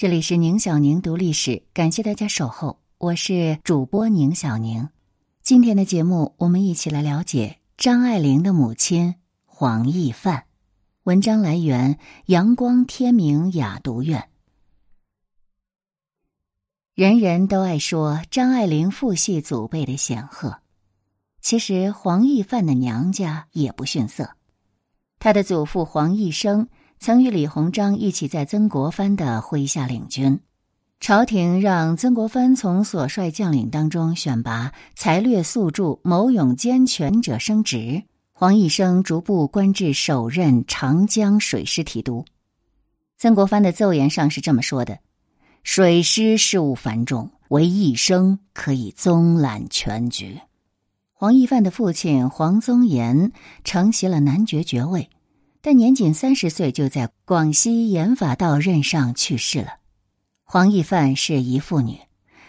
这里是宁小宁读历史，感谢大家守候，我是主播宁小宁。今天的节目，我们一起来了解张爱玲的母亲黄亦范。文章来源：阳光天明雅读院。人人都爱说张爱玲父系祖辈的显赫，其实黄亦范的娘家也不逊色。他的祖父黄亦生。曾与李鸿章一起在曾国藩的麾下领军，朝廷让曾国藩从所率将领当中选拔才略素著、谋勇兼全者升职。黄义生逐步官至首任长江水师提督。曾国藩的奏言上是这么说的：“水师事务繁重，唯一生可以综揽全局。”黄义范的父亲黄宗炎承袭了男爵爵位。但年仅三十岁，就在广西盐法道任上去世了。黄亦范是姨妇女，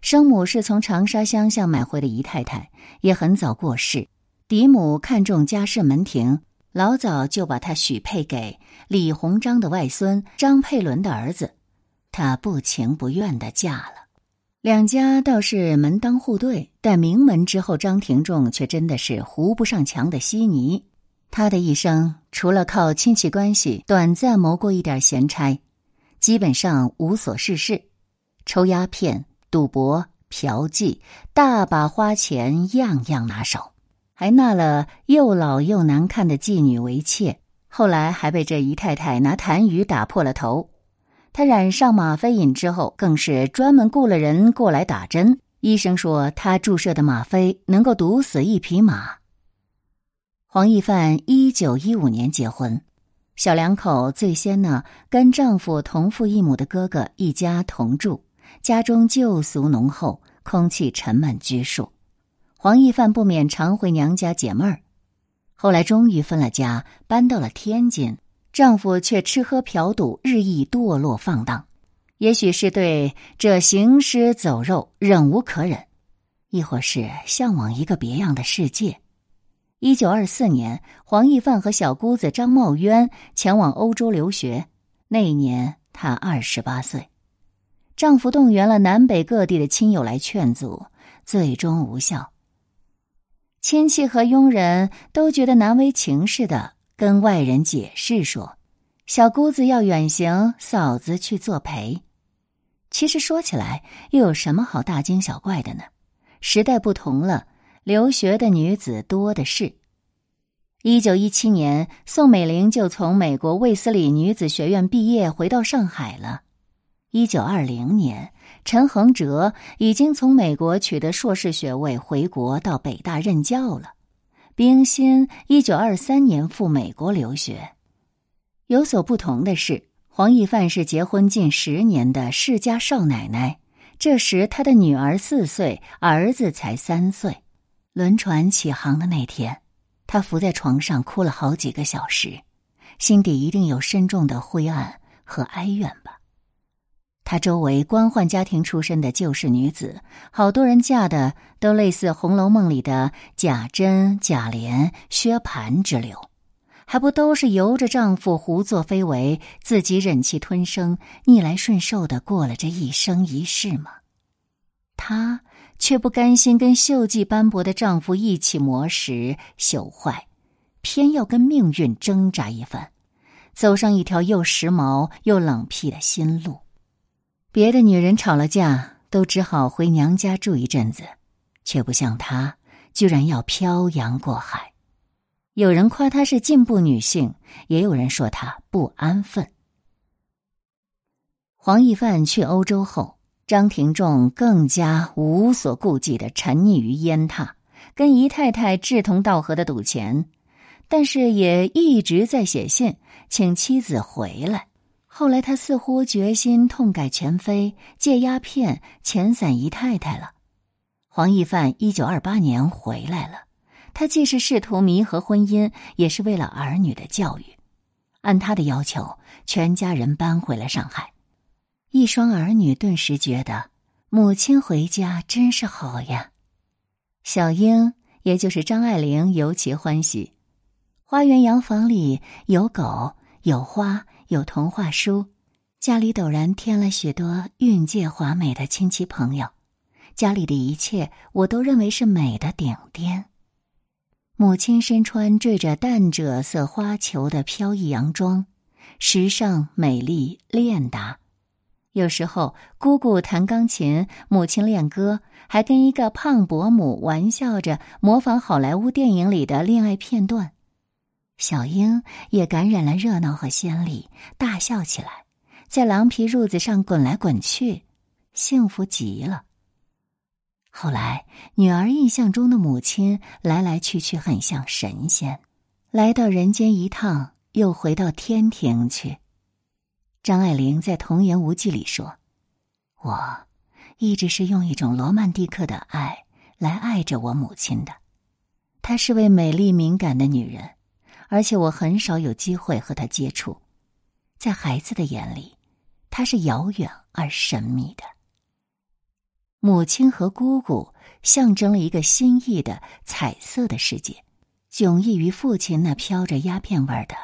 生母是从长沙乡下买回的姨太太，也很早过世。嫡母看重家世门庭，老早就把她许配给李鸿章的外孙张佩纶的儿子，她不情不愿的嫁了。两家倒是门当户对，但名门之后，张廷仲却真的是糊不上墙的稀泥。他的一生除了靠亲戚关系短暂谋过一点闲差，基本上无所事事，抽鸦片、赌博、嫖妓，大把花钱，样样拿手，还纳了又老又难看的妓女为妾。后来还被这姨太太拿痰盂打破了头。他染上吗啡瘾之后，更是专门雇了人过来打针。医生说他注射的吗啡能够毒死一匹马。黄亦范一九一五年结婚，小两口最先呢跟丈夫同父异母的哥哥一家同住，家中旧俗浓厚，空气沉闷拘束。黄亦范不免常回娘家解闷儿。后来终于分了家，搬到了天津，丈夫却吃喝嫖赌，日益堕落放荡。也许是对这行尸走肉忍无可忍，亦或是向往一个别样的世界。一九二四年，黄亦范和小姑子张茂渊前往欧洲留学。那一年，她二十八岁。丈夫动员了南北各地的亲友来劝阻，最终无效。亲戚和佣人都觉得难为情似的，跟外人解释说：“小姑子要远行，嫂子去作陪。”其实说起来，又有什么好大惊小怪的呢？时代不同了。留学的女子多的是。一九一七年，宋美龄就从美国卫斯理女子学院毕业，回到上海了。一九二零年，陈恒哲已经从美国取得硕士学位，回国到北大任教了。冰心一九二三年赴美国留学。有所不同的是，黄亦范是结婚近十年的世家少奶奶，这时她的女儿四岁，儿子才三岁。轮船起航的那天，他伏在床上哭了好几个小时，心底一定有深重的灰暗和哀怨吧。他周围官宦家庭出身的旧式女子，好多人嫁的都类似《红楼梦》里的贾珍、贾琏、薛蟠之流，还不都是由着丈夫胡作非为，自己忍气吞声、逆来顺受的过了这一生一世吗？她。却不甘心跟锈迹斑驳的丈夫一起磨蚀朽坏，偏要跟命运挣扎一番，走上一条又时髦又冷僻的新路。别的女人吵了架，都只好回娘家住一阵子，却不像她，居然要漂洋过海。有人夸她是进步女性，也有人说她不安分。黄亦范去欧洲后。张廷仲更加无所顾忌的沉溺于烟榻，跟姨太太志同道合的赌钱，但是也一直在写信请妻子回来。后来他似乎决心痛改前非，戒鸦片，遣散姨太太了。黄亦范一九二八年回来了，他既是试图弥合婚姻，也是为了儿女的教育。按他的要求，全家人搬回了上海。一双儿女顿时觉得母亲回家真是好呀。小英，也就是张爱玲，尤其欢喜。花园洋房里有狗，有花，有童话书，家里陡然添了许多韵界华美的亲戚朋友，家里的一切我都认为是美的顶点。母亲身穿缀着淡赭色花球的飘逸洋装，时尚美丽练达。有时候姑姑弹钢琴，母亲练歌，还跟一个胖伯母玩笑着模仿好莱坞电影里的恋爱片段。小英也感染了热闹和鲜丽，大笑起来。在狼皮褥子上滚来滚去，幸福极了。后来，女儿印象中的母亲来来去去，很像神仙，来到人间一趟，又回到天庭去。张爱玲在《童言无忌》里说：“我一直是用一种罗曼蒂克的爱来爱着我母亲的。她是位美丽敏感的女人，而且我很少有机会和她接触，在孩子的眼里。”她是遥远而神秘的。母亲和姑姑象征了一个新意的彩色的世界，迥异于父亲那飘着鸦片味儿的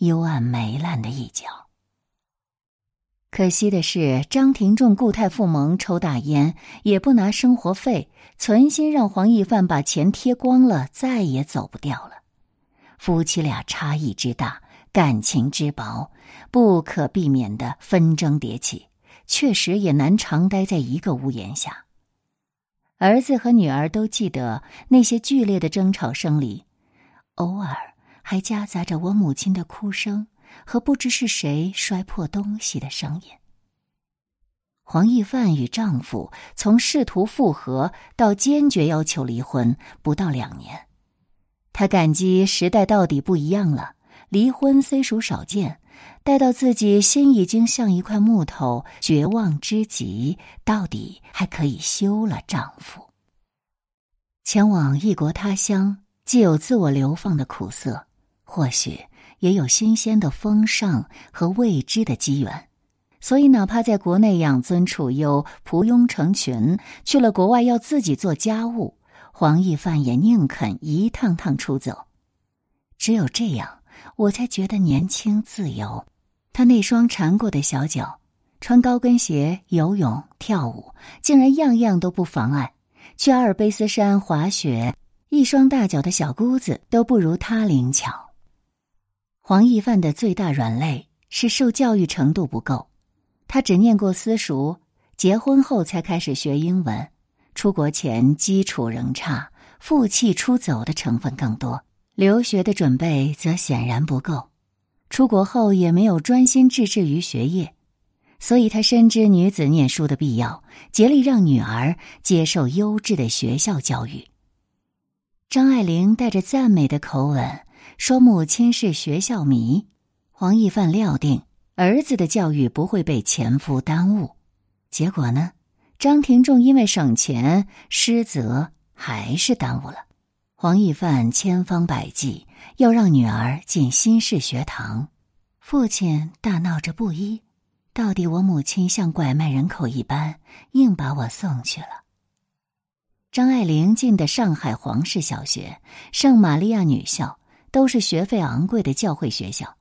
幽暗霉烂的一角。可惜的是，张廷仲固态复萌，抽大烟，也不拿生活费，存心让黄奕范把钱贴光了，再也走不掉了。夫妻俩差异之大。感情之薄，不可避免的纷争迭起，确实也难常待在一个屋檐下。儿子和女儿都记得那些剧烈的争吵声里，偶尔还夹杂着我母亲的哭声和不知是谁摔破东西的声音。黄奕范与丈夫从试图复合到坚决要求离婚，不到两年，他感激时代到底不一样了。离婚虽属少见，待到自己心已经像一块木头，绝望之极，到底还可以休了丈夫。前往异国他乡，既有自我流放的苦涩，或许也有新鲜的风尚和未知的机缘。所以，哪怕在国内养尊处优、仆佣成群，去了国外要自己做家务，黄奕范也宁肯一趟趟出走。只有这样。我才觉得年轻自由。他那双缠过的小脚，穿高跟鞋游泳、跳舞，竟然样样都不妨碍。去阿尔卑斯山滑雪，一双大脚的小姑子都不如他灵巧。黄奕范的最大软肋是受教育程度不够，他只念过私塾，结婚后才开始学英文。出国前基础仍差，负气出走的成分更多。留学的准备则显然不够，出国后也没有专心致志于学业，所以他深知女子念书的必要，竭力让女儿接受优质的学校教育。张爱玲带着赞美的口吻说：“母亲是学校迷。”黄奕范料定儿子的教育不会被前夫耽误，结果呢？张廷仲因为省钱失责，还是耽误了。黄奕范千方百计要让女儿进新式学堂，父亲大闹着不依，到底我母亲像拐卖人口一般，硬把我送去了。张爱玲进的上海皇氏小学、圣玛利亚女校都是学费昂贵的教会学校。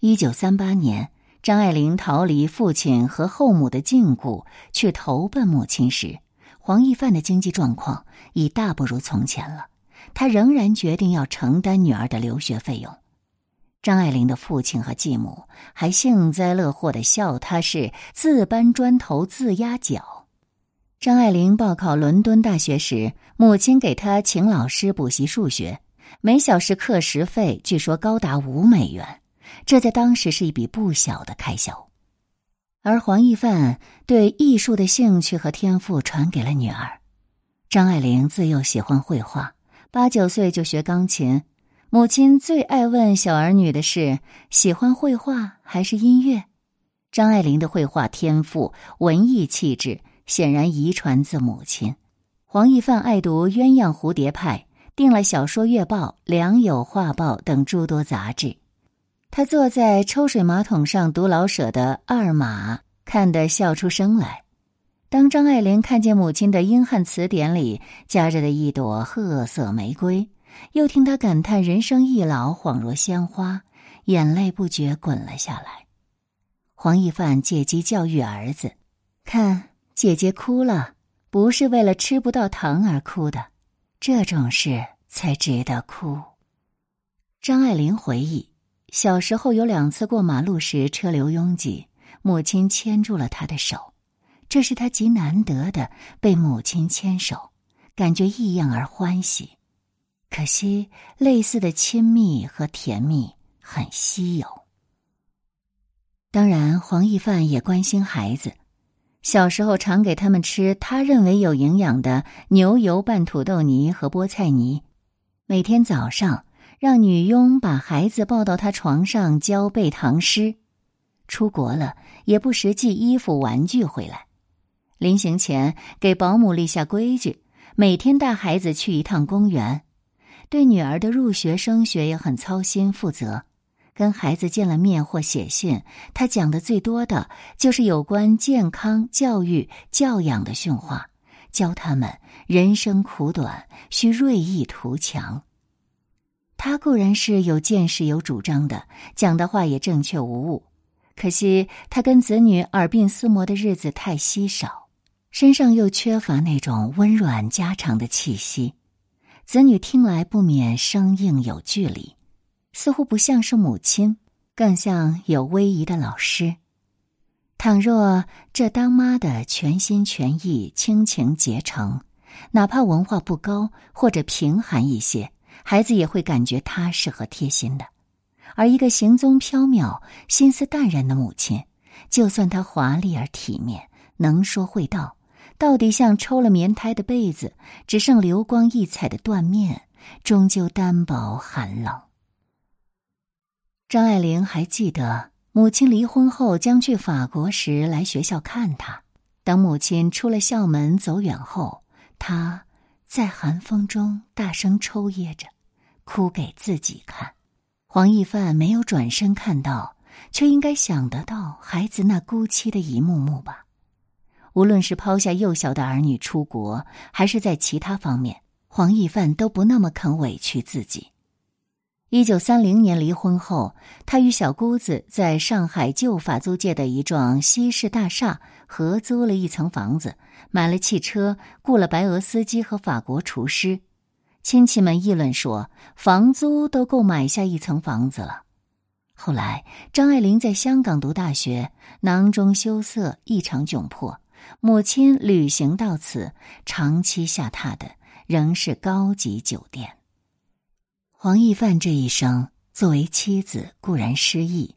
一九三八年，张爱玲逃离父亲和后母的禁锢，去投奔母亲时，黄奕范的经济状况已大不如从前了。他仍然决定要承担女儿的留学费用。张爱玲的父亲和继母还幸灾乐祸的笑他是自搬砖头自压脚。张爱玲报考伦敦大学时，母亲给她请老师补习数学，每小时课时费据说高达五美元，这在当时是一笔不小的开销。而黄奕范对艺术的兴趣和天赋传给了女儿。张爱玲自幼喜欢绘画。八九岁就学钢琴，母亲最爱问小儿女的是：喜欢绘画还是音乐？张爱玲的绘画天赋、文艺气质显然遗传自母亲。黄奕范爱读《鸳鸯蝴蝶派》，订了《小说月报》《良友画报》等诸多杂志。他坐在抽水马桶上读老舍的《二马》，看得笑出声来。当张爱玲看见母亲的英汉词典里夹着的一朵褐色玫瑰，又听她感叹人生易老，恍若鲜花，眼泪不觉滚了下来。黄奕范借机教育儿子：“看，姐姐哭了，不是为了吃不到糖而哭的，这种事才值得哭。”张爱玲回忆，小时候有两次过马路时车流拥挤，母亲牵住了她的手，这是她极难得的被母亲牵手，感觉异样而欢喜。可惜，类似的亲密和甜蜜很稀有。当然，黄奕范也关心孩子，小时候常给他们吃他认为有营养的牛油拌土豆泥和菠菜泥，每天早上。让女佣把孩子抱到他床上教背唐诗，出国了也不时寄衣服玩具回来。临行前给保姆立下规矩，每天带孩子去一趟公园。对女儿的入学升学也很操心负责。跟孩子见了面或写信，他讲的最多的就是有关健康、教育、教养的训话，教他们人生苦短，需锐意图强。他固然是有见识、有主张的，讲的话也正确无误。可惜他跟子女耳鬓厮磨的日子太稀少，身上又缺乏那种温软家常的气息，子女听来不免生硬有距离，似乎不像是母亲，更像有威仪的老师。倘若这当妈的全心全意、倾情竭诚，哪怕文化不高或者贫寒一些。孩子也会感觉踏实和贴心的，而一个行踪飘渺、心思淡然的母亲，就算她华丽而体面、能说会道，到底像抽了棉胎的被子，只剩流光溢彩的缎面，终究单薄寒冷。张爱玲还记得，母亲离婚后将去法国时来学校看她，当母亲出了校门走远后，她。在寒风中大声抽噎着，哭给自己看。黄奕范没有转身看到，却应该想得到孩子那孤凄的一幕幕吧。无论是抛下幼小的儿女出国，还是在其他方面，黄奕范都不那么肯委屈自己。一九三零年离婚后，他与小姑子在上海旧法租界的一幢西式大厦合租了一层房子，买了汽车，雇了白俄司机和法国厨师。亲戚们议论说，房租都够买下一层房子了。后来，张爱玲在香港读大学，囊中羞涩，异常窘迫。母亲旅行到此，长期下榻的仍是高级酒店。黄奕范这一生，作为妻子固然失意，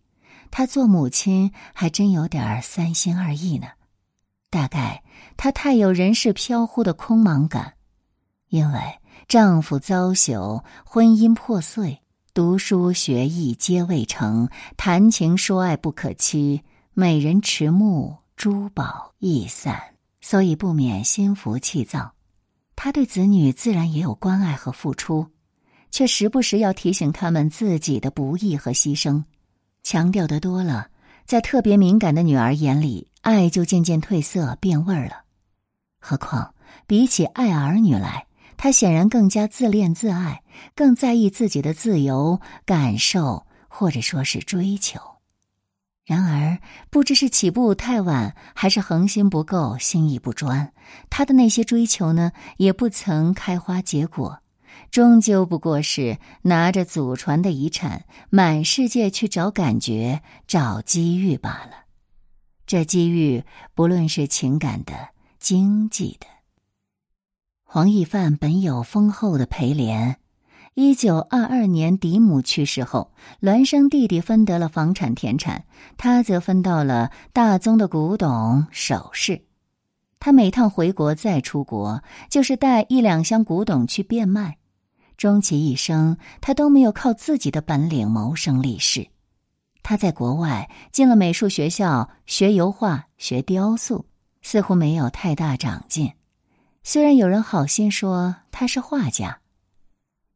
她做母亲还真有点三心二意呢。大概她太有人世飘忽的空茫感，因为丈夫遭朽，婚姻破碎，读书学艺皆未成，谈情说爱不可期，美人迟暮，珠宝易散，所以不免心浮气躁。她对子女自然也有关爱和付出。却时不时要提醒他们自己的不易和牺牲，强调的多了，在特别敏感的女儿眼里，爱就渐渐褪色变味儿了。何况比起爱儿女来，他显然更加自恋自爱，更在意自己的自由感受，或者说是追求。然而，不知是起步太晚，还是恒心不够、心意不专，他的那些追求呢，也不曾开花结果。终究不过是拿着祖传的遗产，满世界去找感觉、找机遇罢了。这机遇，不论是情感的、经济的。黄奕范本有丰厚的陪连，一九二二年嫡母去世后，孪生弟弟分得了房产田产，他则分到了大宗的古董首饰。他每趟回国再出国，就是带一两箱古董去变卖。终其一生，他都没有靠自己的本领谋生立世。他在国外进了美术学校学油画、学雕塑，似乎没有太大长进。虽然有人好心说他是画家，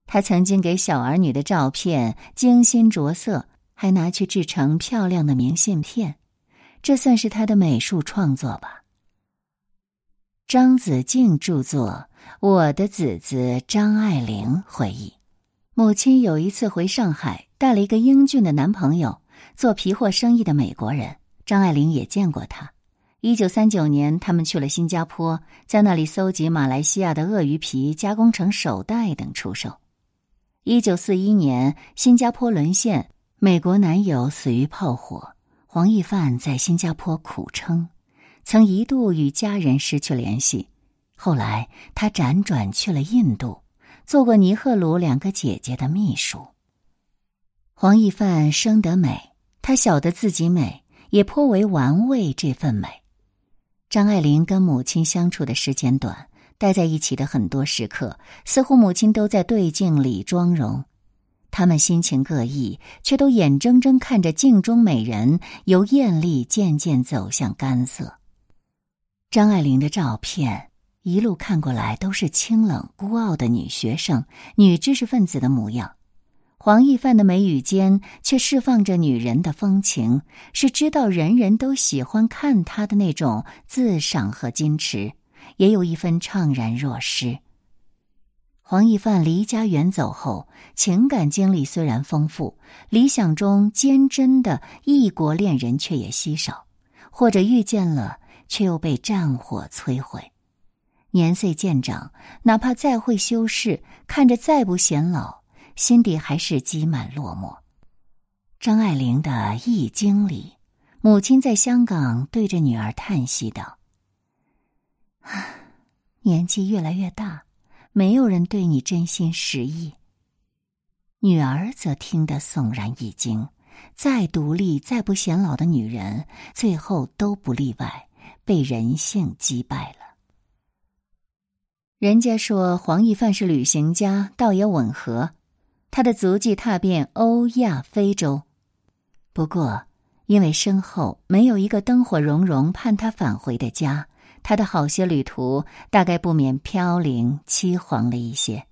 他曾经给小儿女的照片精心着色，还拿去制成漂亮的明信片，这算是他的美术创作吧。张子静著作。我的姊姊张爱玲回忆，母亲有一次回上海，带了一个英俊的男朋友，做皮货生意的美国人，张爱玲也见过他。一九三九年，他们去了新加坡，在那里搜集马来西亚的鳄鱼皮，加工成手袋等出售。一九四一年，新加坡沦陷，美国男友死于炮火，黄奕范在新加坡苦撑，曾一度与家人失去联系。后来，他辗转去了印度，做过尼赫鲁两个姐姐的秘书。黄奕范生得美，他晓得自己美，也颇为玩味这份美。张爱玲跟母亲相处的时间短。待在一起的很多时刻，似乎母亲都在对镜里妆容。他们心情各异，却都眼睁睁看着镜中美人由艳丽渐渐走向干涩。张爱玲的照片一路看过来都是清冷孤傲的女学生、女知识分子的模样，黄奕范的眉宇间却释放着女人的风情，是知道人人都喜欢看她的那种自赏和矜持。也有一分怅然若失。黄奕范离家远走后，情感经历虽然丰富，理想中坚贞的异国恋人却也稀少，或者遇见了，却又被战火摧毁。年岁渐长，哪怕再会修饰，看着再不显老，心底还是积满落寞。张爱玲的《易经》里，母亲在香港对着女儿叹息道。啊年纪越来越大，没有人对你真心实意。女儿则听得悚然一惊。再独立、再不显老的女人，最后都不例外，被人性击败了。人家说黄奕范是旅行家，倒也吻合。他的足迹踏遍欧亚非洲，不过因为身后没有一个灯火融融盼他返回的家。他的好些旅途大概不免飘零凄惶了一些。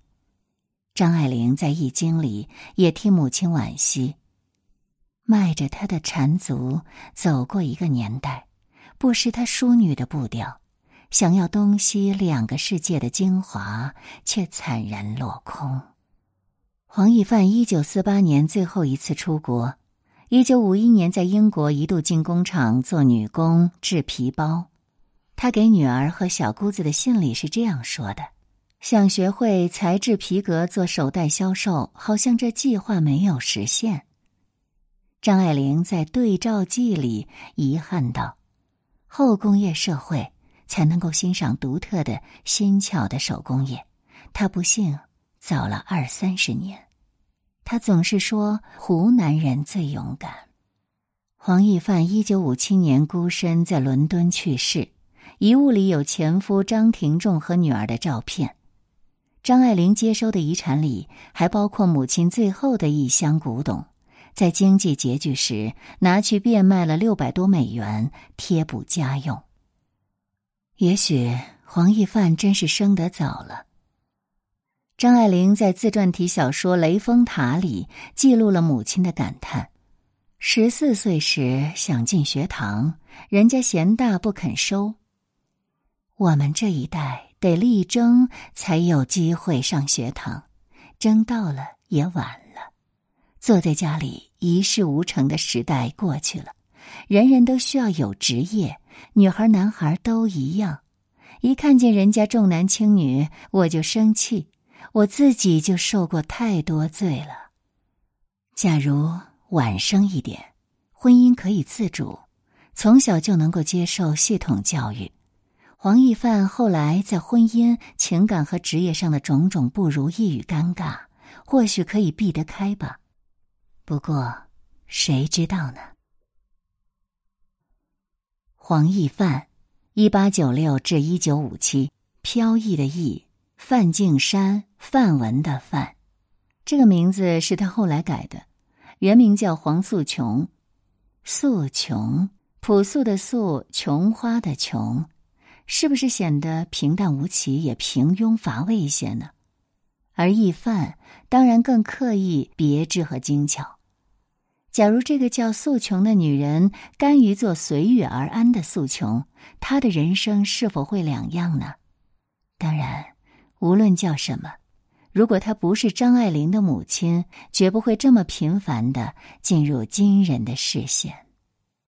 张爱玲在《易经》里也替母亲惋惜，迈着她的缠足走过一个年代，不失她淑女的步调，想要东西两个世界的精华，却惨然落空。黄奕范一九四八年最后一次出国，一九五一年在英国一度进工厂做女工制皮包。他给女儿和小姑子的信里是这样说的：“想学会裁制皮革做手袋销售，好像这计划没有实现。”张爱玲在对照记里遗憾道：“后工业社会才能够欣赏独特的新巧的手工业，他不幸早了二三十年。他总是说湖南人最勇敢。”黄奕范一九五七年孤身在伦敦去世。遗物里有前夫张廷仲和女儿的照片，张爱玲接收的遗产里还包括母亲最后的一箱古董，在经济拮据时拿去变卖了六百多美元贴补家用。也许黄奕范真是生得早了。张爱玲在自传体小说《雷峰塔》里记录了母亲的感叹：十四岁时想进学堂，人家嫌大不肯收。我们这一代得力争才有机会上学堂，争到了也晚了。坐在家里一事无成的时代过去了，人人都需要有职业，女孩男孩都一样。一看见人家重男轻女，我就生气，我自己就受过太多罪了。假如晚生一点，婚姻可以自主，从小就能够接受系统教育。黄奕范后来在婚姻、情感和职业上的种种不如意与尴尬，或许可以避得开吧。不过，谁知道呢？黄奕范，一八九六至一九五七，飘逸的逸，范敬山，范文的范，这个名字是他后来改的，原名叫黄素琼，素琼，朴素的素，琼花的琼。是不是显得平淡无奇，也平庸乏味一些呢？而易范当然更刻意、别致和精巧。假如这个叫素琼的女人甘于做随遇而安的素琼，她的人生是否会两样呢？当然，无论叫什么，如果她不是张爱玲的母亲，绝不会这么频繁的进入金人的视线。